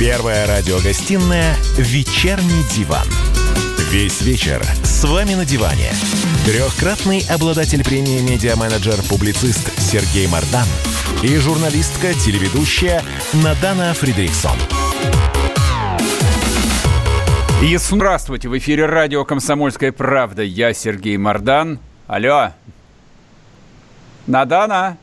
Первая радиогостинная «Вечерний диван». Весь вечер с вами на диване. Трехкратный обладатель премии «Медиа-менеджер-публицист» Сергей Мардан и журналистка-телеведущая Надана Фридриксон. И здравствуйте, в эфире радио «Комсомольская правда». Я Сергей Мардан. Алло. Надана.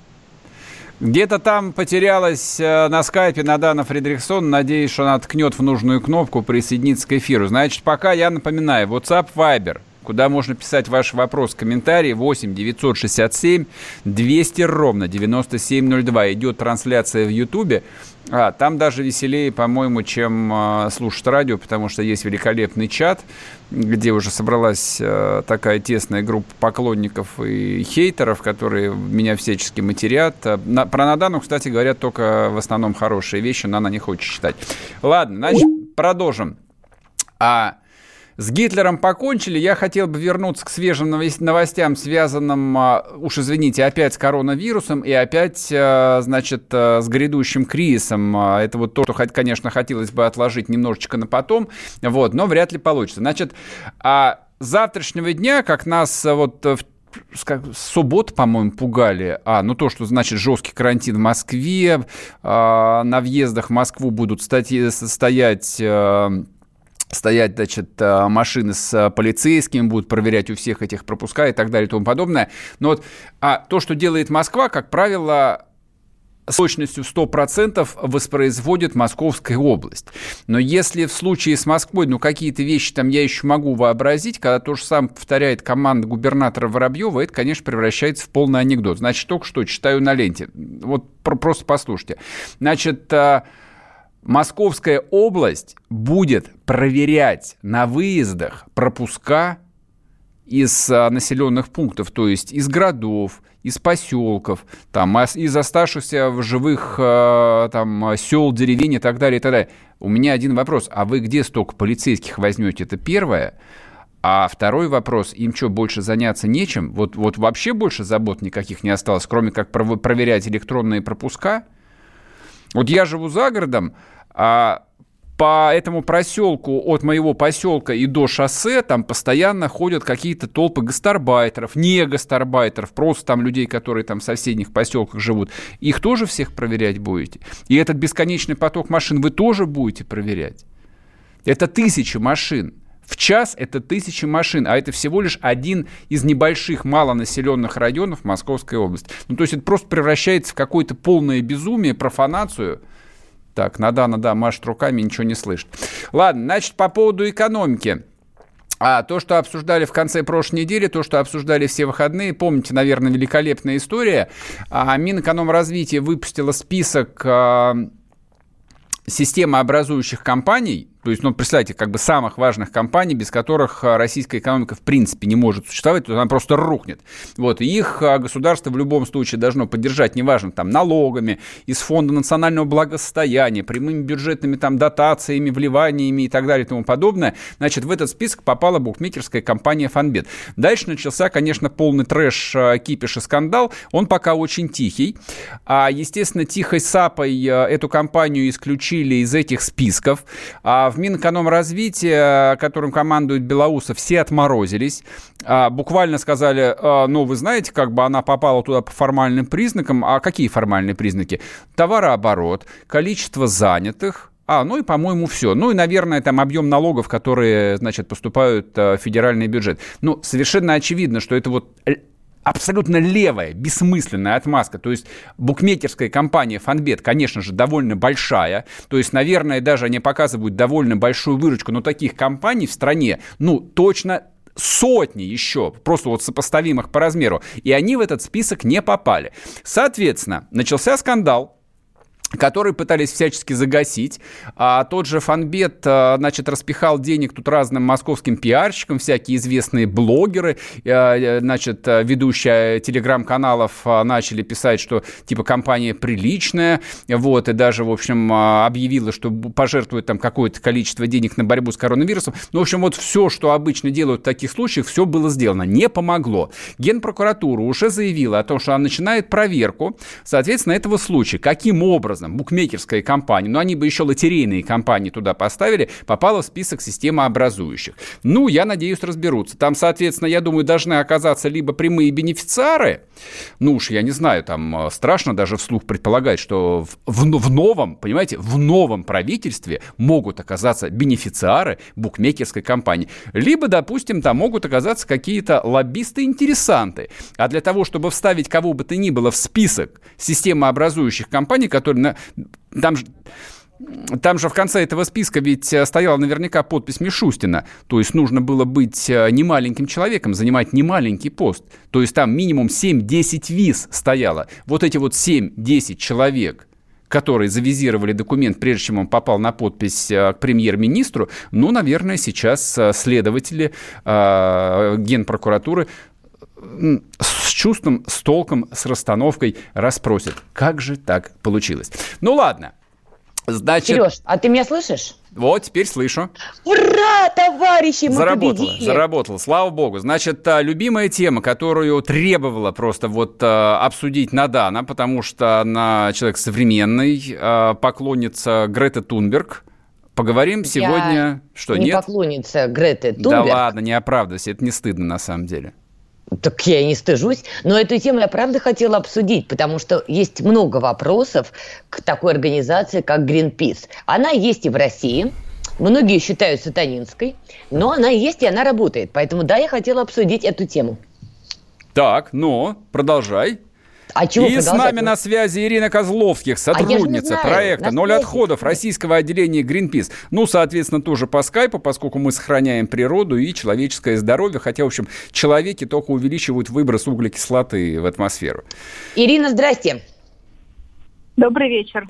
Где-то там потерялась э, на скайпе Надана Фредериксон. Надеюсь, что она ткнет в нужную кнопку, присоединиться к эфиру. Значит, пока я напоминаю, WhatsApp, Viber, куда можно писать ваши вопросы, комментарии 8 967 200 ровно 9702. Идет трансляция в Ютубе. А, там даже веселее, по-моему, чем э, слушать радио, потому что есть великолепный чат, где уже собралась э, такая тесная группа поклонников и хейтеров, которые меня всячески матерят. На, про Надану, кстати, говорят только в основном хорошие вещи, но она не хочет читать. Ладно, значит, продолжим. А с Гитлером покончили. Я хотел бы вернуться к свежим новостям, связанным, а, уж извините, опять с коронавирусом и опять, а, значит, а, с грядущим кризисом. Это вот то, что, конечно, хотелось бы отложить немножечко на потом, вот, но вряд ли получится. Значит, а завтрашнего дня, как нас вот в субботу, по-моему, пугали. А, ну то, что значит жесткий карантин в Москве, а, на въездах в Москву будут стати- стоять стоять, значит, э, машины с э, полицейскими, будут проверять у всех этих пропуска и так далее и тому подобное. Но вот а то, что делает Москва, как правило, с точностью 100% воспроизводит Московская область. Но если в случае с Москвой, ну, какие-то вещи там я еще могу вообразить, когда то же самое повторяет команда губернатора Воробьева, это, конечно, превращается в полный анекдот. Значит, только что читаю на ленте. Вот просто послушайте. Значит, э, Московская область будет проверять на выездах пропуска из а, населенных пунктов, то есть из городов, из поселков, там, из оставшихся в живых а, там, сел, деревень и так далее, и так далее. У меня один вопрос. А вы где столько полицейских возьмете? Это первое. А второй вопрос, им что, больше заняться нечем? Вот, вот вообще больше забот никаких не осталось, кроме как проверять электронные пропуска? Вот я живу за городом, а по этому проселку от моего поселка и до шоссе там постоянно ходят какие-то толпы гастарбайтеров, не гастарбайтеров, просто там людей, которые там в соседних поселках живут. Их тоже всех проверять будете? И этот бесконечный поток машин вы тоже будете проверять? Это тысячи машин. В час это тысячи машин, а это всего лишь один из небольших малонаселенных районов Московской области. Ну, то есть это просто превращается в какое-то полное безумие, профанацию – так, Надана, да, машет руками, ничего не слышит. Ладно, значит, по поводу экономики. А то, что обсуждали в конце прошлой недели, то, что обсуждали все выходные, помните, наверное, великолепная история. А Минэкономразвитие выпустило список а, системообразующих компаний, то есть, ну, представьте, как бы самых важных компаний, без которых а, российская экономика в принципе не может существовать, то она просто рухнет. Вот, и их а, государство в любом случае должно поддержать, неважно, там, налогами, из фонда национального благосостояния, прямыми бюджетными там дотациями, вливаниями и так далее и тому подобное. Значит, в этот список попала букмекерская компания Фанбет. Дальше начался, конечно, полный трэш, а, кипиш и скандал. Он пока очень тихий. А, естественно, тихой сапой эту компанию исключили из этих списков. А в в Минэкономразвития, которым командует Белоусов, все отморозились. А, буквально сказали, а, ну, вы знаете, как бы она попала туда по формальным признакам. А какие формальные признаки? Товарооборот, количество занятых, а, ну и, по-моему, все. Ну и, наверное, там объем налогов, которые, значит, поступают в федеральный бюджет. Ну, совершенно очевидно, что это вот абсолютно левая, бессмысленная отмазка. То есть букмекерская компания Фанбет, конечно же, довольно большая. То есть, наверное, даже они показывают довольно большую выручку, но таких компаний в стране, ну, точно сотни еще, просто вот сопоставимых по размеру, и они в этот список не попали. Соответственно, начался скандал, который пытались всячески загасить. А тот же Фанбет, а, значит, распихал денег тут разным московским пиарщикам, всякие известные блогеры, а, значит, ведущие телеграм-каналов начали писать, что, типа, компания приличная, вот, и даже, в общем, объявила, что пожертвует там какое-то количество денег на борьбу с коронавирусом. Ну, в общем, вот все, что обычно делают в таких случаях, все было сделано. Не помогло. Генпрокуратура уже заявила о том, что она начинает проверку, соответственно, этого случая. Каким образом образом букмекерская компания, но они бы еще лотерейные компании туда поставили, попала в список системообразующих. Ну, я надеюсь, разберутся. Там, соответственно, я думаю, должны оказаться либо прямые бенефициары, ну уж я не знаю, там э, страшно даже вслух предполагать, что в, в, в новом, понимаете, в новом правительстве могут оказаться бенефициары букмекерской компании. Либо, допустим, там могут оказаться какие-то лоббисты-интересанты. А для того, чтобы вставить кого бы то ни было в список системообразующих компаний, которые... Там же там же в конце этого списка ведь э, стояла наверняка подпись Мишустина. То есть нужно было быть э, немаленьким человеком, занимать немаленький пост. То есть там минимум 7-10 виз стояло. Вот эти вот 7-10 человек, которые завизировали документ, прежде чем он попал на подпись э, к премьер-министру, ну, наверное, сейчас следователи Генпрокуратуры чувством, с толком, с расстановкой расспросят, как же так получилось. Ну ладно, Значит... Сереж, а ты меня слышишь? Вот, теперь слышу. Ура, товарищи, мы заработало, победили! Заработало, слава богу. Значит, а, любимая тема, которую требовала просто вот а, обсудить Надана, потому что она человек современный, а, поклонница Грета Тунберг. Поговорим Я сегодня... Что, не нет? поклонница Греты Тунберг. Да ладно, не оправдывайся, это не стыдно на самом деле. Так я и не стыжусь. Но эту тему я правда хотела обсудить, потому что есть много вопросов к такой организации, как Greenpeace. Она есть и в России. Многие считают сатанинской, но она есть и она работает. Поэтому да, я хотела обсудить эту тему. Так, но продолжай. А чего И с нами на связи Ирина Козловских, а сотрудница а проекта «Ноль отходов» российского отделения Greenpeace. Ну, соответственно, тоже по скайпу, поскольку мы сохраняем природу и человеческое здоровье, хотя, в общем, человеки только увеличивают выброс углекислоты в атмосферу. Ирина, здрасте. Добрый вечер.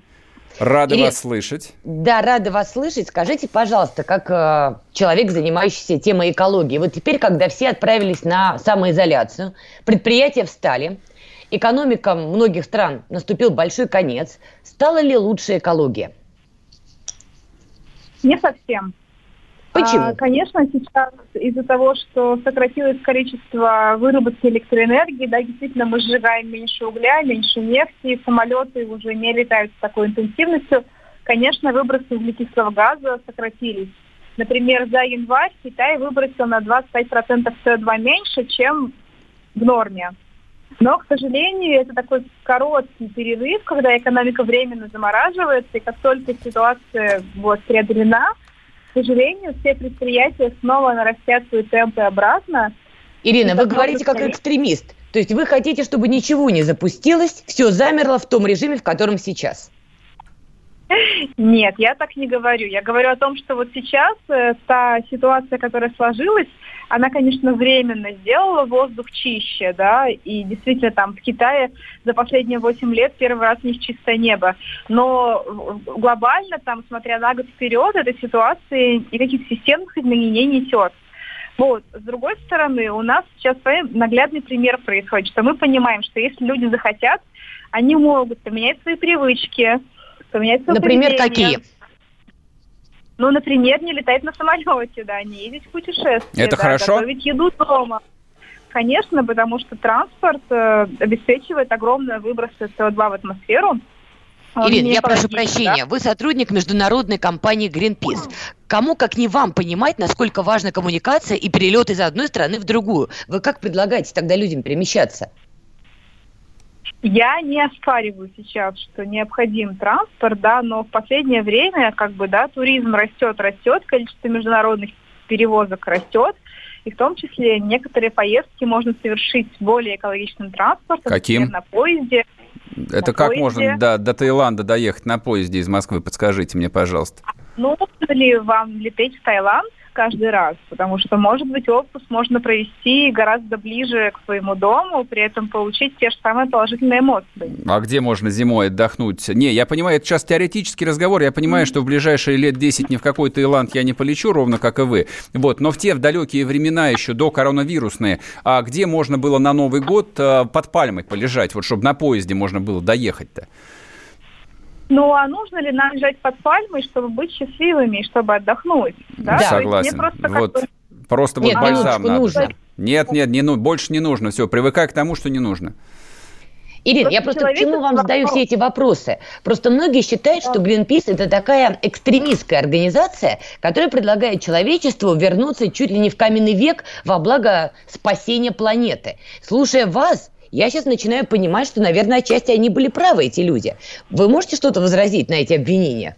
Рада Ирина, вас слышать. Да, рада вас слышать. Скажите, пожалуйста, как э, человек, занимающийся темой экологии, вот теперь, когда все отправились на самоизоляцию, предприятия встали, экономикам многих стран наступил большой конец. Стала ли лучше экология? Не совсем. Почему? А, конечно, сейчас из-за того, что сократилось количество выработки электроэнергии, да, действительно мы сжигаем меньше угля, меньше нефти, самолеты уже не летают с такой интенсивностью. Конечно, выбросы углекислого газа сократились. Например, за январь Китай выбросил на 25% СО2 меньше, чем в норме. Но, к сожалению, это такой короткий перерыв, когда экономика временно замораживается, и как только ситуация вот, преодолена, к сожалению, все предприятия снова нарастят свои темпы обратно. Ирина, вы говорите как экстремист. То есть вы хотите, чтобы ничего не запустилось, все замерло в том режиме, в котором сейчас? Нет, я так не говорю. Я говорю о том, что вот сейчас э, та ситуация, которая сложилась, она, конечно, временно сделала воздух чище, да, и действительно там в Китае за последние 8 лет первый раз у них чистое небо. Но глобально там, смотря на год вперед, этой ситуации никаких системных изменений не несет. Вот. С другой стороны, у нас сейчас наглядный пример происходит, что мы понимаем, что если люди захотят, они могут поменять свои привычки, поменять свое Например, поведение. какие? Ну, например, не летать на самолете, да, не ездить в путешествие. Это да, хорошо? Готовить еду дома. Конечно, потому что транспорт э, обеспечивает огромные выбросы СО2 в атмосферу. Ирина, я прошу прощения. Да? Вы сотрудник международной компании Greenpeace. Кому, как не вам, понимать, насколько важна коммуникация и перелет из одной страны в другую? Вы как предлагаете тогда людям перемещаться? Я не оспариваю сейчас, что необходим транспорт, да, но в последнее время, как бы, да, туризм растет, растет, количество международных перевозок растет, и в том числе некоторые поездки можно совершить более экологичным транспортом, Каким? например, на поезде. Это на как поезде. можно до, до Таиланда доехать на поезде из Москвы? Подскажите мне, пожалуйста. Ну, ли вам лететь в Таиланд? Каждый раз, потому что, может быть, отпуск можно провести гораздо ближе к своему дому, при этом получить те же самые положительные эмоции. А где можно зимой отдохнуть? Не, я понимаю, это сейчас теоретический разговор, я понимаю, mm-hmm. что в ближайшие лет 10 ни в какой Таиланд я не полечу, ровно как и вы. Вот, но в те в далекие времена еще до коронавирусные, а где можно было на Новый год э, под пальмой полежать, вот чтобы на поезде можно было доехать-то? Ну, а нужно ли нам лежать под пальмой, чтобы быть счастливыми и чтобы отдохнуть? Да, да. согласен. Просто вот просто нет, вот бальзам надо. Нужно. Нет, нет, не, ну, больше не нужно. Все, привыкай к тому, что не нужно. Ирина, я просто к чему вам задаю все эти вопросы? Просто многие считают, что Greenpeace это такая экстремистская организация, которая предлагает человечеству вернуться чуть ли не в каменный век во благо спасения планеты. Слушая вас, я сейчас начинаю понимать, что, наверное, отчасти они были правы, эти люди. Вы можете что-то возразить на эти обвинения?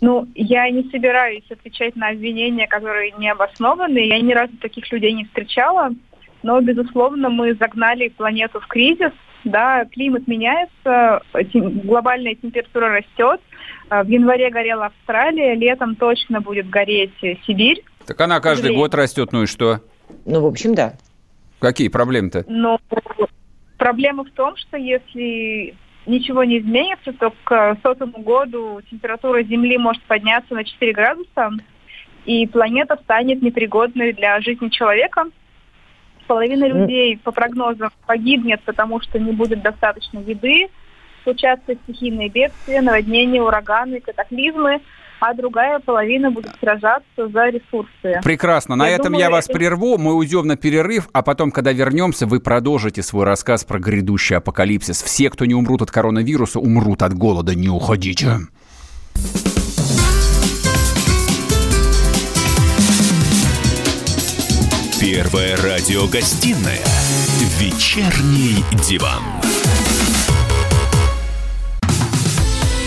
Ну, я не собираюсь отвечать на обвинения, которые не обоснованы. Я ни разу таких людей не встречала. Но, безусловно, мы загнали планету в кризис, да, климат меняется, глобальная температура растет. А, в январе горела Австралия, летом точно будет гореть Сибирь. Так она каждый год растет, ну и что? Ну, в общем, да. Какие проблемы-то? Но проблема в том, что если ничего не изменится, то к сотому году температура Земли может подняться на 4 градуса, и планета станет непригодной для жизни человека – половина людей, по прогнозам, погибнет, потому что не будет достаточно еды, случатся стихийные бедствия, наводнения, ураганы, катаклизмы, а другая половина будет сражаться за ресурсы. Прекрасно. На я этом думаю, я вас это... прерву. Мы уйдем на перерыв, а потом, когда вернемся, вы продолжите свой рассказ про грядущий апокалипсис. Все, кто не умрут от коронавируса, умрут от голода. Не уходите. Первая радиогостинная «Вечерний диван».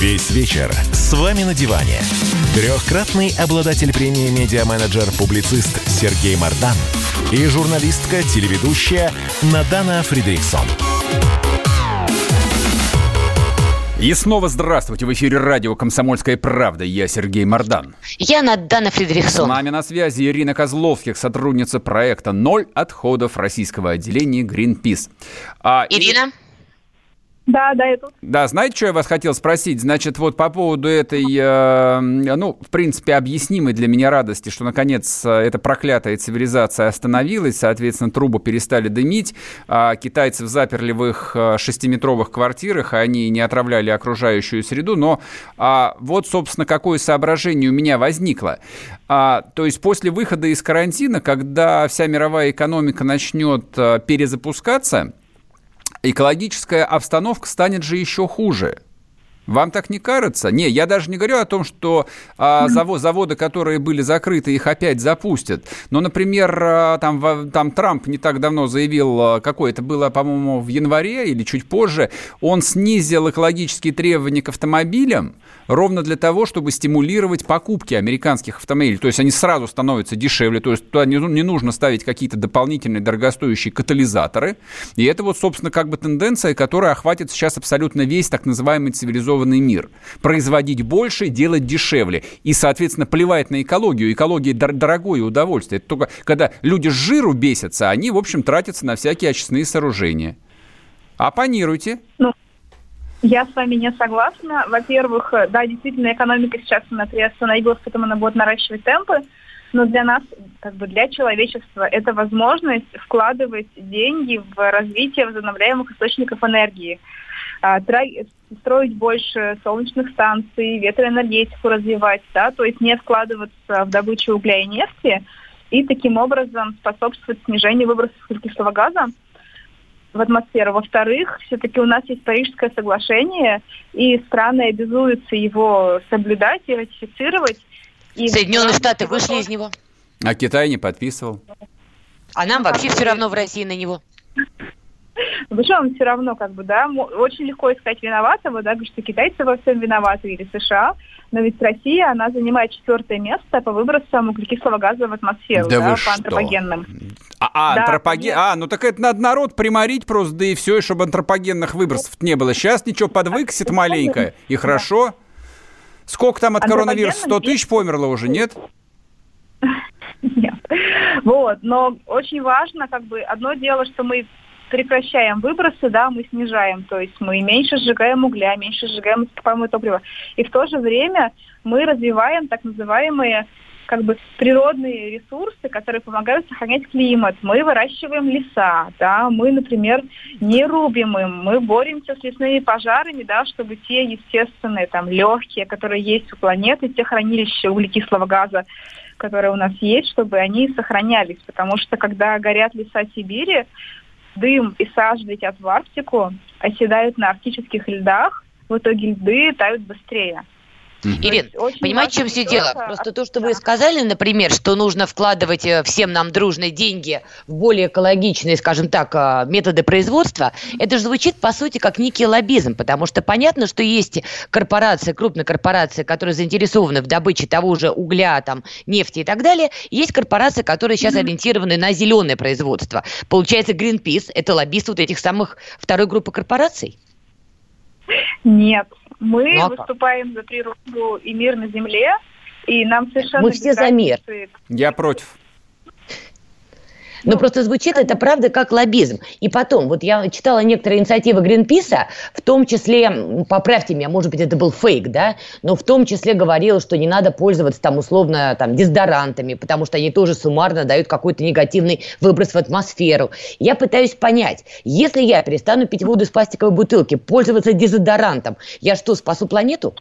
Весь вечер с вами на диване. Трехкратный обладатель премии «Медиа-менеджер-публицист» Сергей Мардан и журналистка-телеведущая Надана Фридриксон. И снова здравствуйте. В эфире радио «Комсомольская правда». Я Сергей Мордан. Я Надана Фредериксон. С нами на связи Ирина Козловских, сотрудница проекта «Ноль отходов» российского отделения Greenpeace. А, Ирина? Да, да, тут. Да, знаете, что я вас хотел спросить? Значит, вот по поводу этой, э, ну, в принципе, объяснимой для меня радости, что, наконец, э, эта проклятая цивилизация остановилась, соответственно, трубы перестали дымить, а китайцев заперли в их э, шестиметровых квартирах, они не отравляли окружающую среду, но а, вот, собственно, какое соображение у меня возникло. А, то есть после выхода из карантина, когда вся мировая экономика начнет а, перезапускаться, экологическая обстановка станет же еще хуже. Вам так не кажется? Не, я даже не говорю о том, что а, завод, заводы, которые были закрыты, их опять запустят. Но, например, а, там, там Трамп не так давно заявил, а, какое это было, по-моему, в январе или чуть позже, он снизил экологические требования к автомобилям ровно для того, чтобы стимулировать покупки американских автомобилей. То есть они сразу становятся дешевле, то есть туда не, не нужно ставить какие-то дополнительные дорогостоящие катализаторы. И это вот, собственно, как бы тенденция, которая охватит сейчас абсолютно весь так называемый цивилизованный цивилизованный мир. Производить больше, делать дешевле. И, соответственно, плевать на экологию. Экология дор- дорогое удовольствие. Это только когда люди с жиру бесятся, они, в общем, тратятся на всякие очистные сооружения. Оппонируйте. Ну, я с вами не согласна. Во-первых, да, действительно, экономика сейчас она приостановилась, поэтому она будет наращивать темпы. Но для нас, как бы для человечества, это возможность вкладывать деньги в развитие возобновляемых источников энергии. А, строить больше солнечных станций, ветроэнергетику развивать, да, то есть не вкладываться в добычу угля и нефти и таким образом способствовать снижению выбросов углекислого газа в атмосферу. Во-вторых, все-таки у нас есть Парижское соглашение, и страны обязуются его соблюдать и ратифицировать. И Соединенные Штаты вышли из него. А Китай не подписывал. А нам вообще все равно в России на него. Причем все равно, как бы, да, очень легко искать виноватого, да, что китайцы во всем виноваты или США, но ведь Россия, она занимает четвертое место по выбросам углекислого газа в атмосферу, да, да по что? антропогенным. А, а, да, антропоген... а, ну так это надо народ приморить просто, да и все, и чтобы антропогенных выбросов не было. Сейчас ничего подвыкосит маленько, и хорошо. Сколько там от коронавируса? 100 тысяч померло уже, нет? Нет. Вот, но очень важно, как бы, одно дело, что мы прекращаем выбросы, да, мы снижаем, то есть мы меньше сжигаем угля, меньше сжигаем ископаемое топливо. И в то же время мы развиваем так называемые как бы природные ресурсы, которые помогают сохранять климат. Мы выращиваем леса, да, мы, например, не рубим им, мы боремся с лесными пожарами, да, чтобы те естественные, там, легкие, которые есть у планеты, те хранилища углекислого газа, которые у нас есть, чтобы они сохранялись. Потому что когда горят леса Сибири, дым и сажа летят в Арктику, оседают на арктических льдах, в итоге льды тают быстрее. Ирин, понимаете, в чем все дело? Просто то, что вы сказали, например, что нужно вкладывать э, всем нам дружные деньги в более экологичные, скажем так, э, методы производства, это же звучит, по сути, как некий лоббизм, потому что понятно, что есть корпорации, крупные корпорации, которые заинтересованы в добыче того же угля, там, нефти и так далее, и есть корпорации, которые сейчас ориентированы на зеленое производство. Получается, Greenpeace – это лоббист вот этих самых второй группы корпораций? Нет, мы ну, а выступаем за природу и мир на Земле, и нам совершенно... Мы все за мир. Я против. Но ну, просто звучит это правда как лоббизм. И потом, вот я читала некоторые инициативы Гринписа, в том числе, поправьте меня, может быть, это был фейк, да, но в том числе говорил, что не надо пользоваться там условно там дезодорантами, потому что они тоже суммарно дают какой-то негативный выброс в атмосферу. Я пытаюсь понять, если я перестану пить воду из пластиковой бутылки, пользоваться дезодорантом, я что, спасу планету?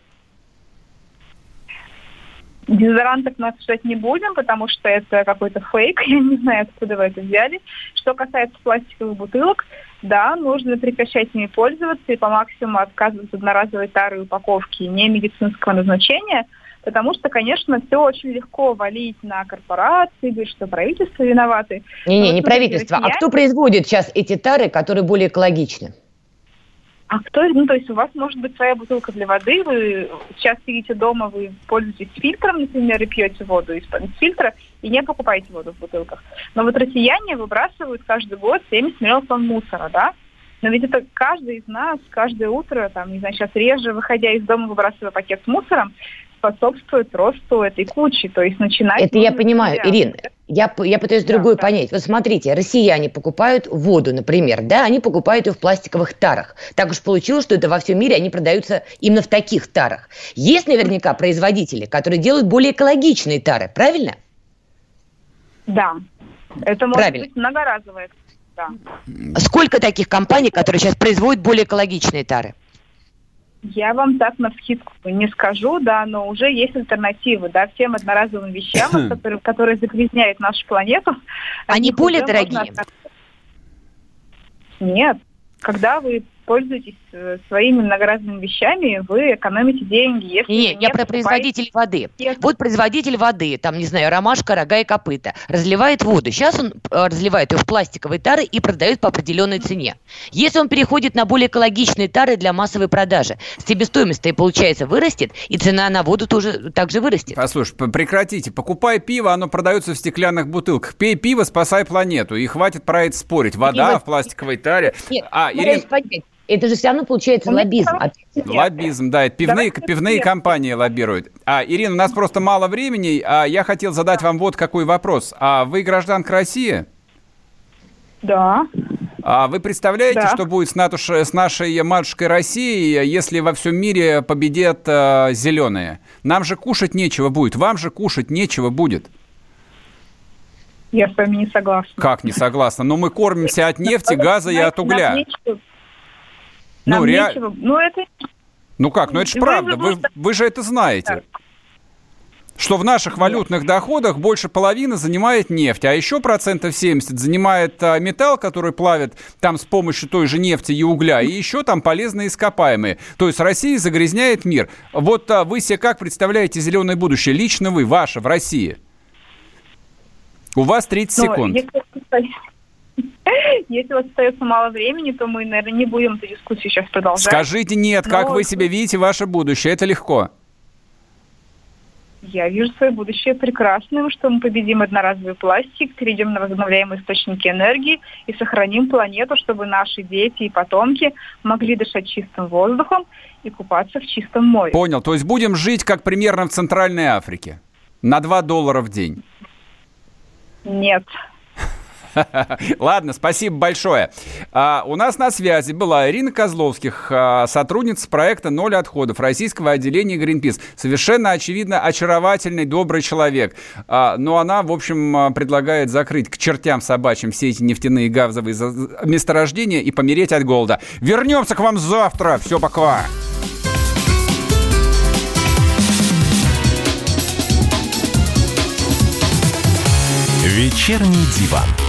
Дезодорантов мы обсуждать не будем, потому что это какой-то фейк, я не знаю, откуда вы это взяли. Что касается пластиковых бутылок, да, нужно прекращать ими пользоваться и по максимуму отказываться от одноразовой тары упаковки не медицинского назначения, потому что, конечно, все очень легко валить на корпорации, говорить, что правительство виноваты. Не-не, не правительство. Россияне... А кто производит сейчас эти тары, которые более экологичны? А кто, ну, то есть у вас может быть своя бутылка для воды, вы сейчас сидите дома, вы пользуетесь фильтром, например, и пьете воду из, фильтра, и не покупаете воду в бутылках. Но вот россияне выбрасывают каждый год 70 миллионов тонн мусора, да? Но ведь это каждый из нас, каждое утро, там, не знаю, сейчас реже, выходя из дома, выбрасывая пакет с мусором, способствует росту этой кучи. То есть начинать... Это я понимаю, Ирина. Я, я пытаюсь да, другое да. понять. Вот смотрите, россияне покупают воду, например, да, они покупают ее в пластиковых тарах. Так уж получилось, что это во всем мире они продаются именно в таких тарах. Есть наверняка производители, которые делают более экологичные тары, правильно? Да. Это может правильно. быть многоразовое. Да. Сколько таких компаний, которые сейчас производят более экологичные тары? Я вам так на скидку не скажу, да, но уже есть альтернативы, да, всем одноразовым вещам, которые, которые загрязняют нашу планету. Они более дорогие? Можно... Нет. Когда вы пользуетесь э, своими многоразовыми вещами, вы экономите деньги. Если Нет, не я про производитель воды. Вот производитель воды, там, не знаю, ромашка, рога и копыта, разливает воду. Сейчас он э, разливает ее в пластиковые тары и продает по определенной цене. Если он переходит на более экологичные тары для массовой продажи, себестоимость-то и получается вырастет, и цена на воду тоже также вырастет. Послушай, прекратите. Покупай пиво, оно продается в стеклянных бутылках. Пей пиво, спасай планету. И хватит про это спорить. Вода пиво... в пластиковой таре. Нет, а, Ирина это же все равно получается лоббизм. Лоббизм, да, это пивные, пивные компании лоббируют. А, Ирина, у нас просто мало времени, а я хотел задать вам вот какой вопрос. А вы гражданка России? Да. А вы представляете, да. что будет с, натуш... с нашей матушкой Россией, если во всем мире победят э, зеленые? Нам же кушать нечего будет, вам же кушать нечего будет. Я с вами не согласна. Как не согласна? Но ну, мы кормимся от нефти, газа и от угля. Ну, ре... Ну, это... Ну как, ну это же правда, вы, вы же это знаете. Так. Что в наших валютных доходах больше половины занимает нефть, а еще процентов 70 занимает а, металл, который плавит там с помощью той же нефти и угля, и еще там полезные ископаемые. То есть Россия загрязняет мир. Вот а, вы себе как представляете зеленое будущее? Лично вы, ваше, в России? У вас 30 Но, секунд. Если, Если у вас остается мало времени, то мы, наверное, не будем эту дискуссию сейчас продолжать. Скажите нет, Но... как вы себе видите ваше будущее? Это легко. Я вижу свое будущее прекрасным, что мы победим одноразовый пластик, перейдем на возобновляемые источники энергии и сохраним планету, чтобы наши дети и потомки могли дышать чистым воздухом и купаться в чистом море. Понял. То есть будем жить как примерно в Центральной Африке? На 2 доллара в день? Нет. Ладно, спасибо большое. А, у нас на связи была Ирина Козловских, а, сотрудница проекта «Ноль отходов» российского отделения Greenpeace. Совершенно очевидно очаровательный, добрый человек. А, но она, в общем, а, предлагает закрыть к чертям собачьим все эти нефтяные газовые месторождения и помереть от голода. Вернемся к вам завтра. Все, пока. Вечерний диван.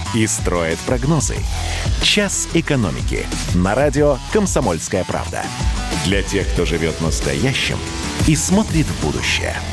и строят прогнозы. «Час экономики» на радио «Комсомольская правда». Для тех, кто живет настоящим и смотрит в будущее –